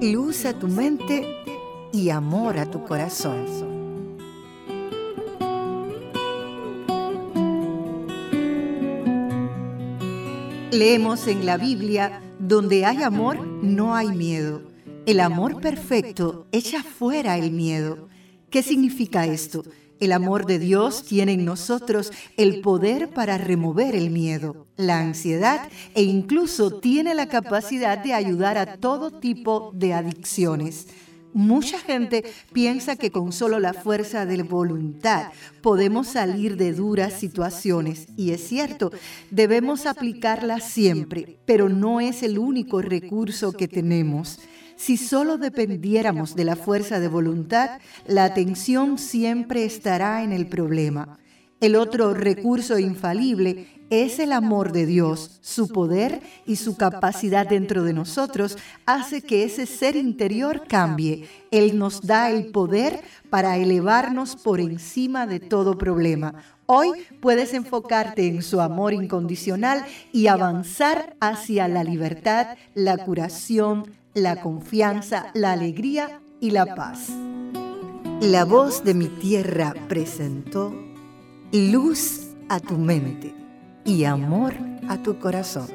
luz a tu mente y amor a tu corazón. Leemos en la Biblia, donde hay amor, no hay miedo. El amor perfecto echa fuera el miedo. ¿Qué significa esto? El amor de Dios tiene en nosotros el poder para remover el miedo, la ansiedad e incluso tiene la capacidad de ayudar a todo tipo de adicciones. Mucha gente piensa que con solo la fuerza de voluntad podemos salir de duras situaciones y es cierto, debemos aplicarla siempre, pero no es el único recurso que tenemos. Si solo dependiéramos de la fuerza de voluntad, la atención siempre estará en el problema. El otro recurso infalible es el amor de Dios. Su poder y su capacidad dentro de nosotros hace que ese ser interior cambie. Él nos da el poder para elevarnos por encima de todo problema. Hoy puedes enfocarte en su amor incondicional y avanzar hacia la libertad, la curación, la confianza, la alegría y la paz. La voz de mi tierra presentó luz a tu mente y amor a tu corazón.